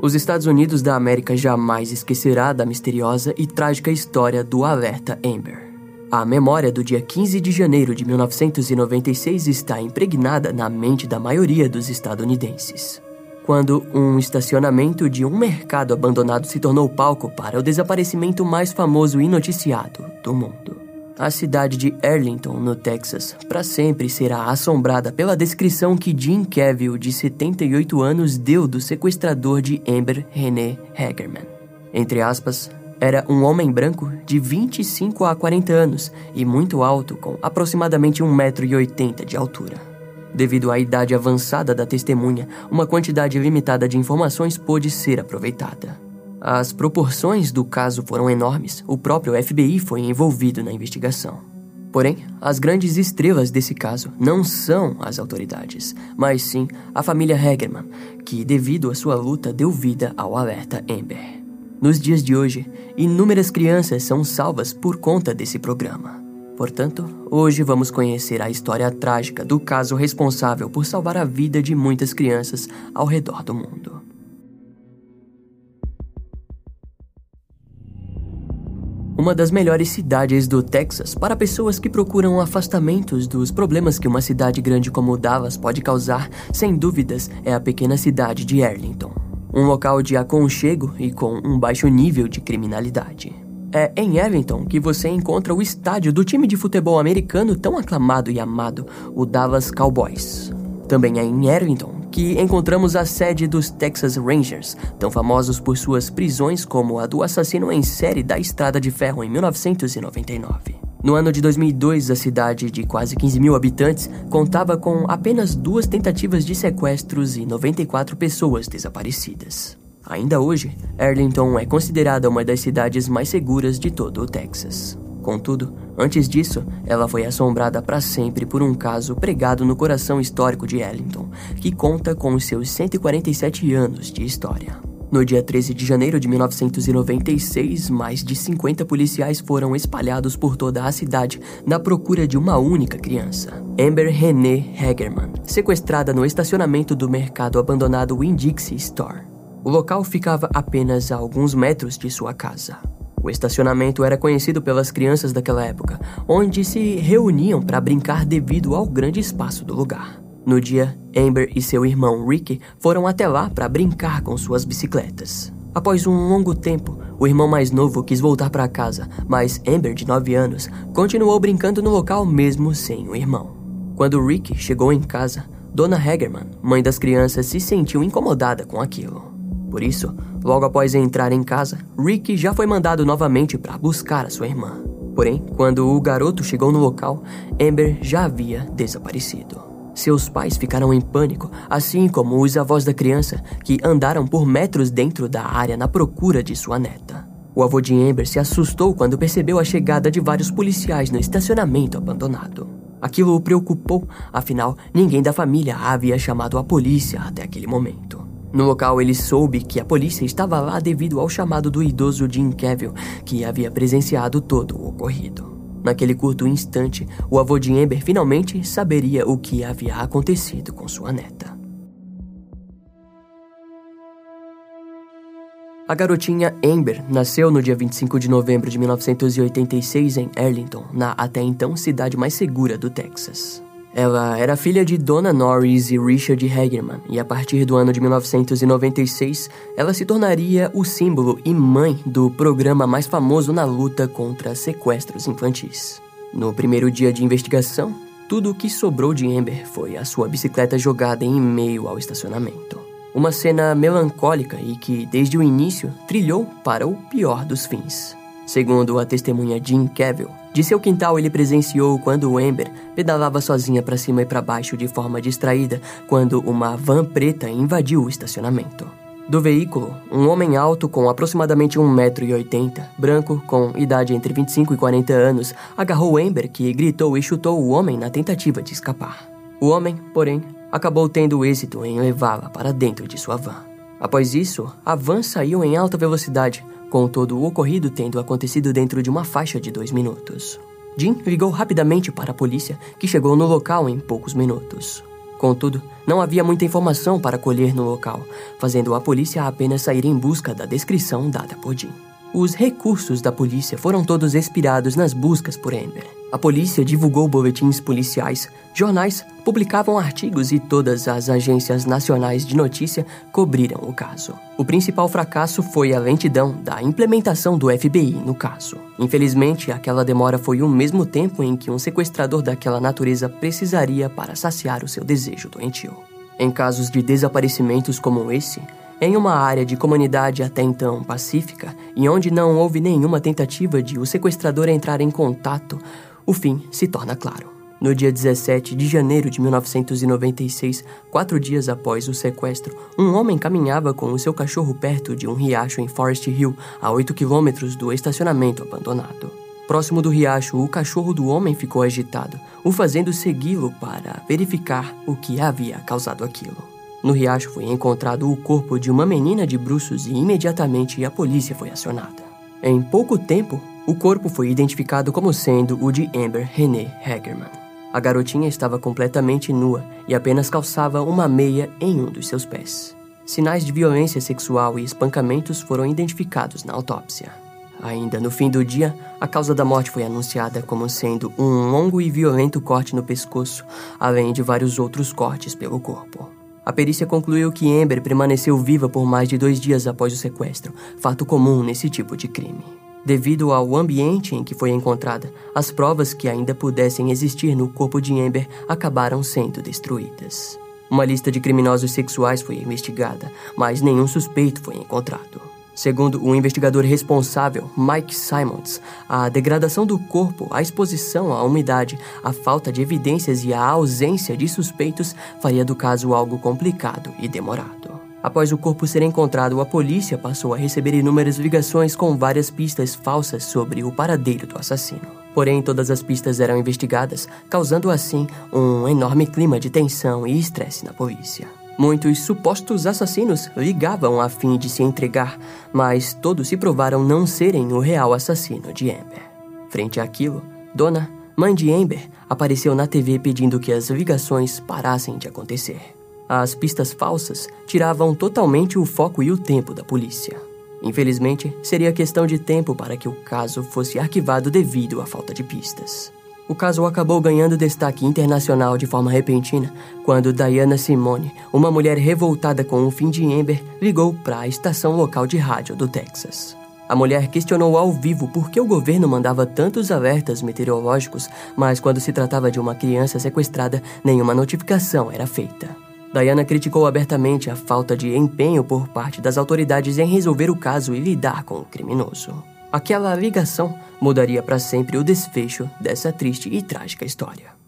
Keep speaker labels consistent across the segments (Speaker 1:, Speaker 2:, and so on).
Speaker 1: Os Estados Unidos da América jamais esquecerá da misteriosa e trágica história do alerta Amber. A memória do dia 15 de janeiro de 1996 está impregnada na mente da maioria dos estadunidenses. Quando um estacionamento de um mercado abandonado se tornou palco para o desaparecimento mais famoso e noticiado do mundo. A cidade de Arlington, no Texas, para sempre será assombrada pela descrição que Jim Cavill, de 78 anos, deu do sequestrador de Amber René Hagerman. Entre aspas, era um homem branco de 25 a 40 anos e muito alto, com aproximadamente 1,80m de altura. Devido à idade avançada da testemunha, uma quantidade limitada de informações pôde ser aproveitada. As proporções do caso foram enormes, o próprio FBI foi envolvido na investigação. Porém, as grandes estrelas desse caso não são as autoridades, mas sim a família Hagerman, que, devido à sua luta, deu vida ao alerta Amber. Nos dias de hoje, inúmeras crianças são salvas por conta desse programa. Portanto, hoje vamos conhecer a história trágica do caso responsável por salvar a vida de muitas crianças ao redor do mundo. Uma das melhores cidades do Texas para pessoas que procuram afastamentos dos problemas que uma cidade grande como Dallas pode causar, sem dúvidas, é a pequena cidade de Arlington. Um local de aconchego e com um baixo nível de criminalidade. É em Arlington que você encontra o estádio do time de futebol americano tão aclamado e amado, o Dallas Cowboys. Também é em Arlington que encontramos a sede dos Texas Rangers, tão famosos por suas prisões como a do assassino em série da Estrada de Ferro em 1999. No ano de 2002, a cidade de quase 15 mil habitantes contava com apenas duas tentativas de sequestros e 94 pessoas desaparecidas. Ainda hoje, Arlington é considerada uma das cidades mais seguras de todo o Texas. Contudo, antes disso, ela foi assombrada para sempre por um caso pregado no coração histórico de Ellington, que conta com seus 147 anos de história. No dia 13 de janeiro de 1996, mais de 50 policiais foram espalhados por toda a cidade na procura de uma única criança, Amber Renee Hagerman, sequestrada no estacionamento do mercado abandonado Winn-Dixie Store. O local ficava apenas a alguns metros de sua casa. O estacionamento era conhecido pelas crianças daquela época, onde se reuniam para brincar devido ao grande espaço do lugar. No dia, Amber e seu irmão Ricky foram até lá para brincar com suas bicicletas. Após um longo tempo, o irmão mais novo quis voltar para casa, mas Amber, de 9 anos, continuou brincando no local mesmo sem o irmão. Quando Ricky chegou em casa, Dona Hagerman, mãe das crianças, se sentiu incomodada com aquilo. Por isso, logo após entrar em casa, Rick já foi mandado novamente para buscar a sua irmã. Porém, quando o garoto chegou no local, Amber já havia desaparecido. Seus pais ficaram em pânico, assim como os avós da criança, que andaram por metros dentro da área na procura de sua neta. O avô de Amber se assustou quando percebeu a chegada de vários policiais no estacionamento abandonado. Aquilo o preocupou, afinal, ninguém da família havia chamado a polícia até aquele momento. No local, ele soube que a polícia estava lá devido ao chamado do idoso Jim Cavill, que havia presenciado todo o ocorrido. Naquele curto instante, o avô de Amber finalmente saberia o que havia acontecido com sua neta. A garotinha Amber nasceu no dia 25 de novembro de 1986 em Arlington, na até então cidade mais segura do Texas. Ela era filha de Donna Norris e Richard Hagerman, e a partir do ano de 1996, ela se tornaria o símbolo e mãe do programa mais famoso na luta contra sequestros infantis. No primeiro dia de investigação, tudo o que sobrou de Amber foi a sua bicicleta jogada em meio ao estacionamento. Uma cena melancólica e que, desde o início, trilhou para o pior dos fins. Segundo a testemunha Jean Cavill, de seu quintal ele presenciou quando Amber pedalava sozinha para cima e para baixo de forma distraída quando uma van preta invadiu o estacionamento. Do veículo, um homem alto com aproximadamente 1,80m, branco, com idade entre 25 e 40 anos, agarrou Amber que gritou e chutou o homem na tentativa de escapar. O homem, porém, acabou tendo êxito em levá-la para dentro de sua van. Após isso, a van saiu em alta velocidade, com todo o ocorrido tendo acontecido dentro de uma faixa de dois minutos. Jim ligou rapidamente para a polícia, que chegou no local em poucos minutos. Contudo, não havia muita informação para colher no local, fazendo a polícia apenas sair em busca da descrição dada por Jim. Os recursos da polícia foram todos expirados nas buscas por Amber. A polícia divulgou boletins policiais, jornais publicavam artigos e todas as agências nacionais de notícia cobriram o caso. O principal fracasso foi a lentidão da implementação do FBI no caso. Infelizmente, aquela demora foi o mesmo tempo em que um sequestrador daquela natureza precisaria para saciar o seu desejo doentio. Em casos de desaparecimentos como esse, em uma área de comunidade até então pacífica e onde não houve nenhuma tentativa de o sequestrador entrar em contato, o fim se torna claro. No dia 17 de janeiro de 1996, quatro dias após o sequestro, um homem caminhava com o seu cachorro perto de um riacho em Forest Hill, a 8 quilômetros do estacionamento abandonado. Próximo do riacho, o cachorro do homem ficou agitado, o fazendo segui-lo para verificar o que havia causado aquilo. No riacho foi encontrado o corpo de uma menina de bruços e imediatamente a polícia foi acionada. Em pouco tempo, o corpo foi identificado como sendo o de Amber René Hagerman. A garotinha estava completamente nua e apenas calçava uma meia em um dos seus pés. Sinais de violência sexual e espancamentos foram identificados na autópsia. Ainda no fim do dia, a causa da morte foi anunciada como sendo um longo e violento corte no pescoço, além de vários outros cortes pelo corpo. A perícia concluiu que Amber permaneceu viva por mais de dois dias após o sequestro, fato comum nesse tipo de crime. Devido ao ambiente em que foi encontrada, as provas que ainda pudessem existir no corpo de Amber acabaram sendo destruídas. Uma lista de criminosos sexuais foi investigada, mas nenhum suspeito foi encontrado. Segundo o investigador responsável, Mike Simons, a degradação do corpo, a exposição à umidade, a falta de evidências e a ausência de suspeitos faria do caso algo complicado e demorado. Após o corpo ser encontrado, a polícia passou a receber inúmeras ligações com várias pistas falsas sobre o paradeiro do assassino. Porém, todas as pistas eram investigadas, causando assim um enorme clima de tensão e estresse na polícia. Muitos supostos assassinos ligavam a fim de se entregar, mas todos se provaram não serem o real assassino de Amber. Frente àquilo, Dona, mãe de Amber, apareceu na TV pedindo que as ligações parassem de acontecer. As pistas falsas tiravam totalmente o foco e o tempo da polícia. Infelizmente, seria questão de tempo para que o caso fosse arquivado devido à falta de pistas. O caso acabou ganhando destaque internacional de forma repentina quando Diana Simone, uma mulher revoltada com o fim de Amber, ligou para a estação local de rádio do Texas. A mulher questionou ao vivo por que o governo mandava tantos alertas meteorológicos, mas quando se tratava de uma criança sequestrada, nenhuma notificação era feita. Diana criticou abertamente a falta de empenho por parte das autoridades em resolver o caso e lidar com o criminoso. Aquela ligação mudaria para sempre o desfecho dessa triste e trágica história.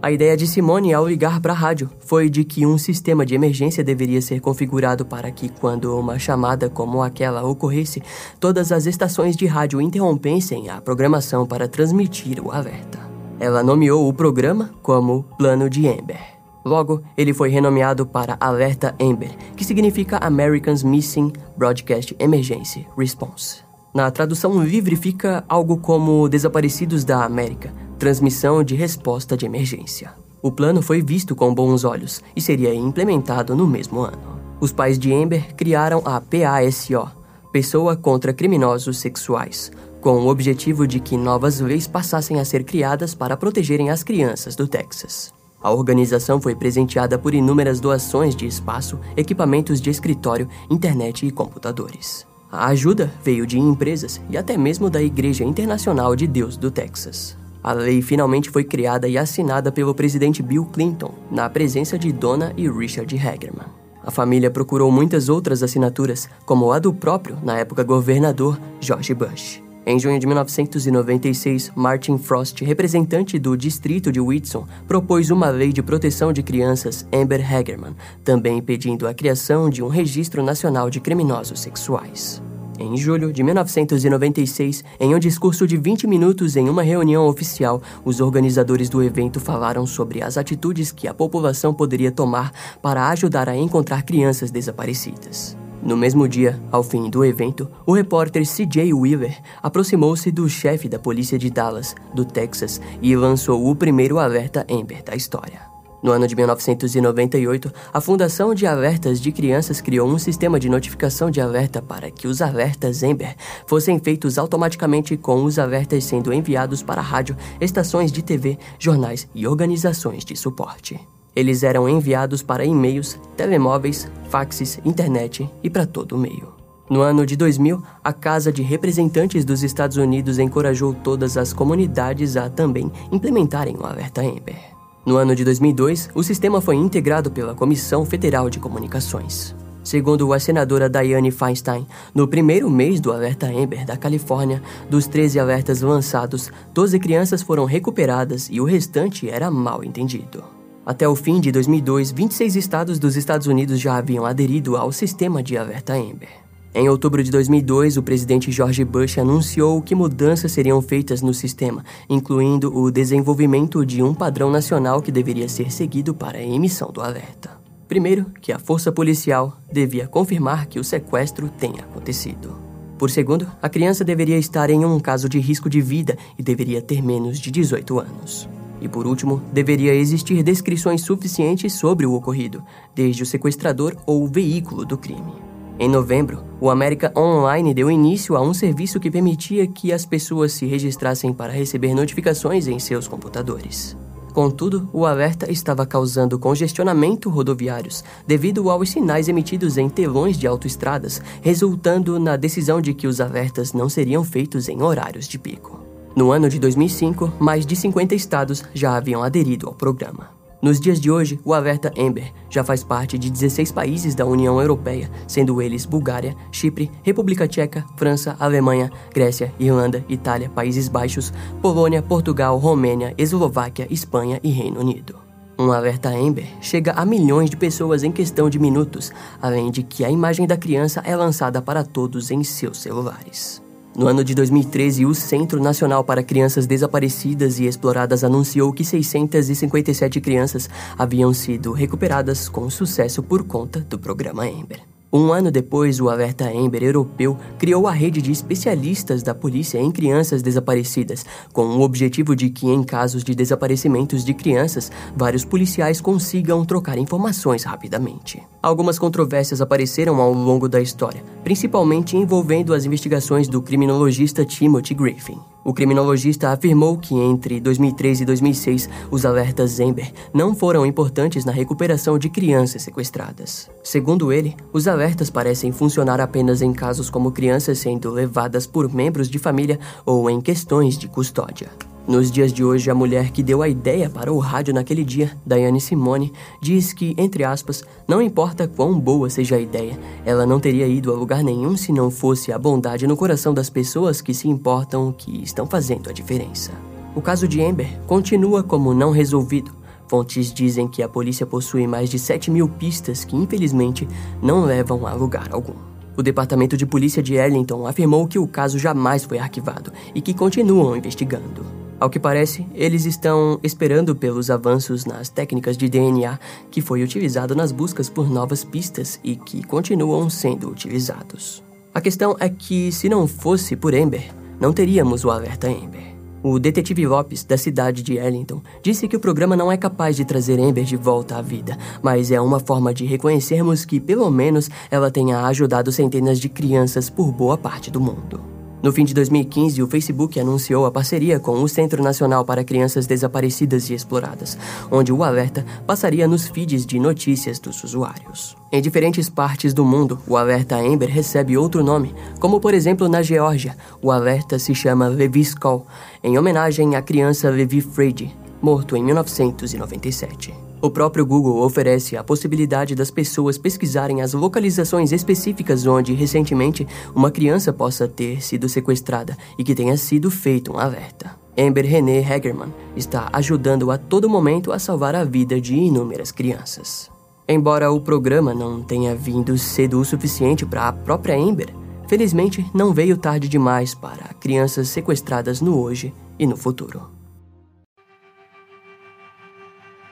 Speaker 1: A ideia de Simone ao ligar para a rádio foi de que um sistema de emergência deveria ser configurado para que, quando uma chamada como aquela ocorresse, todas as estações de rádio interrompessem a programação para transmitir o alerta. Ela nomeou o programa como Plano de Amber. Logo, ele foi renomeado para Alerta Amber, que significa Americans Missing Broadcast Emergency Response. Na tradução livre fica algo como Desaparecidos da América, transmissão de resposta de emergência. O plano foi visto com bons olhos e seria implementado no mesmo ano. Os pais de Amber criaram a PASO, Pessoa contra Criminosos Sexuais, com o objetivo de que novas leis passassem a ser criadas para protegerem as crianças do Texas. A organização foi presenteada por inúmeras doações de espaço, equipamentos de escritório, internet e computadores. A ajuda veio de empresas e até mesmo da Igreja Internacional de Deus do Texas. A lei finalmente foi criada e assinada pelo presidente Bill Clinton, na presença de Donna e Richard Hagerman. A família procurou muitas outras assinaturas, como a do próprio, na época governador, George Bush. Em junho de 1996, Martin Frost, representante do distrito de Whitson, propôs uma lei de proteção de crianças Amber Hagerman, também pedindo a criação de um registro nacional de criminosos sexuais. Em julho de 1996, em um discurso de 20 minutos em uma reunião oficial, os organizadores do evento falaram sobre as atitudes que a população poderia tomar para ajudar a encontrar crianças desaparecidas. No mesmo dia, ao fim do evento, o repórter C.J. Weaver aproximou-se do chefe da polícia de Dallas, do Texas, e lançou o primeiro alerta Amber da história. No ano de 1998, a Fundação de Alertas de Crianças criou um sistema de notificação de alerta para que os alertas Ember fossem feitos automaticamente com os alertas sendo enviados para rádio, estações de TV, jornais e organizações de suporte. Eles eram enviados para e-mails, telemóveis, faxes, internet e para todo o meio. No ano de 2000, a Casa de Representantes dos Estados Unidos encorajou todas as comunidades a também implementarem o alerta Amber. No ano de 2002, o sistema foi integrado pela Comissão Federal de Comunicações. Segundo a senadora Dianne Feinstein, no primeiro mês do alerta Amber da Califórnia, dos 13 alertas lançados, 12 crianças foram recuperadas e o restante era mal entendido. Até o fim de 2002, 26 estados dos Estados Unidos já haviam aderido ao sistema de alerta Amber. Em outubro de 2002, o presidente George Bush anunciou que mudanças seriam feitas no sistema, incluindo o desenvolvimento de um padrão nacional que deveria ser seguido para a emissão do alerta. Primeiro, que a força policial devia confirmar que o sequestro tenha acontecido. Por segundo, a criança deveria estar em um caso de risco de vida e deveria ter menos de 18 anos. E por último, deveria existir descrições suficientes sobre o ocorrido, desde o sequestrador ou o veículo do crime. Em novembro, o América Online deu início a um serviço que permitia que as pessoas se registrassem para receber notificações em seus computadores. Contudo, o alerta estava causando congestionamento rodoviários devido aos sinais emitidos em telões de autoestradas, resultando na decisão de que os alertas não seriam feitos em horários de pico. No ano de 2005, mais de 50 estados já haviam aderido ao programa. Nos dias de hoje, o alerta Amber já faz parte de 16 países da União Europeia, sendo eles Bulgária, Chipre, República Tcheca, França, Alemanha, Grécia, Irlanda, Itália, Países Baixos, Polônia, Portugal, Romênia, Eslováquia, Espanha e Reino Unido. Um alerta Amber chega a milhões de pessoas em questão de minutos, além de que a imagem da criança é lançada para todos em seus celulares. No ano de 2013, o Centro Nacional para Crianças Desaparecidas e Exploradas anunciou que 657 crianças haviam sido recuperadas com sucesso por conta do programa Ember. Um ano depois, o Alerta Amber europeu criou a rede de especialistas da polícia em crianças desaparecidas, com o objetivo de que, em casos de desaparecimentos de crianças, vários policiais consigam trocar informações rapidamente. Algumas controvérsias apareceram ao longo da história, principalmente envolvendo as investigações do criminologista Timothy Griffin. O criminologista afirmou que entre 2003 e 2006 os alertas Ember não foram importantes na recuperação de crianças sequestradas. Segundo ele, os alertas parecem funcionar apenas em casos como crianças sendo levadas por membros de família ou em questões de custódia. Nos dias de hoje, a mulher que deu a ideia para o rádio naquele dia, Diane Simone, diz que, entre aspas, não importa quão boa seja a ideia, ela não teria ido a lugar nenhum se não fosse a bondade no coração das pessoas que se importam que estão fazendo a diferença. O caso de Amber continua como não resolvido. Fontes dizem que a polícia possui mais de 7 mil pistas que, infelizmente, não levam a lugar algum. O Departamento de Polícia de Arlington afirmou que o caso jamais foi arquivado e que continuam investigando. Ao que parece, eles estão esperando pelos avanços nas técnicas de DNA que foi utilizado nas buscas por novas pistas e que continuam sendo utilizados. A questão é que, se não fosse por Ember, não teríamos o alerta Ember. O detetive Lopes, da cidade de Arlington, disse que o programa não é capaz de trazer Ember de volta à vida, mas é uma forma de reconhecermos que, pelo menos, ela tenha ajudado centenas de crianças por boa parte do mundo. No fim de 2015, o Facebook anunciou a parceria com o Centro Nacional para Crianças Desaparecidas e Exploradas, onde o alerta passaria nos feeds de notícias dos usuários. Em diferentes partes do mundo, o alerta Amber recebe outro nome, como por exemplo na Geórgia, o alerta se chama Levi's Call, em homenagem à criança Levi Freid, morto em 1997. O próprio Google oferece a possibilidade das pessoas pesquisarem as localizações específicas onde, recentemente, uma criança possa ter sido sequestrada e que tenha sido feito um alerta. Amber René Hagerman está ajudando a todo momento a salvar a vida de inúmeras crianças. Embora o programa não tenha vindo cedo o suficiente para a própria Amber, felizmente não veio tarde demais para crianças sequestradas no hoje e no futuro.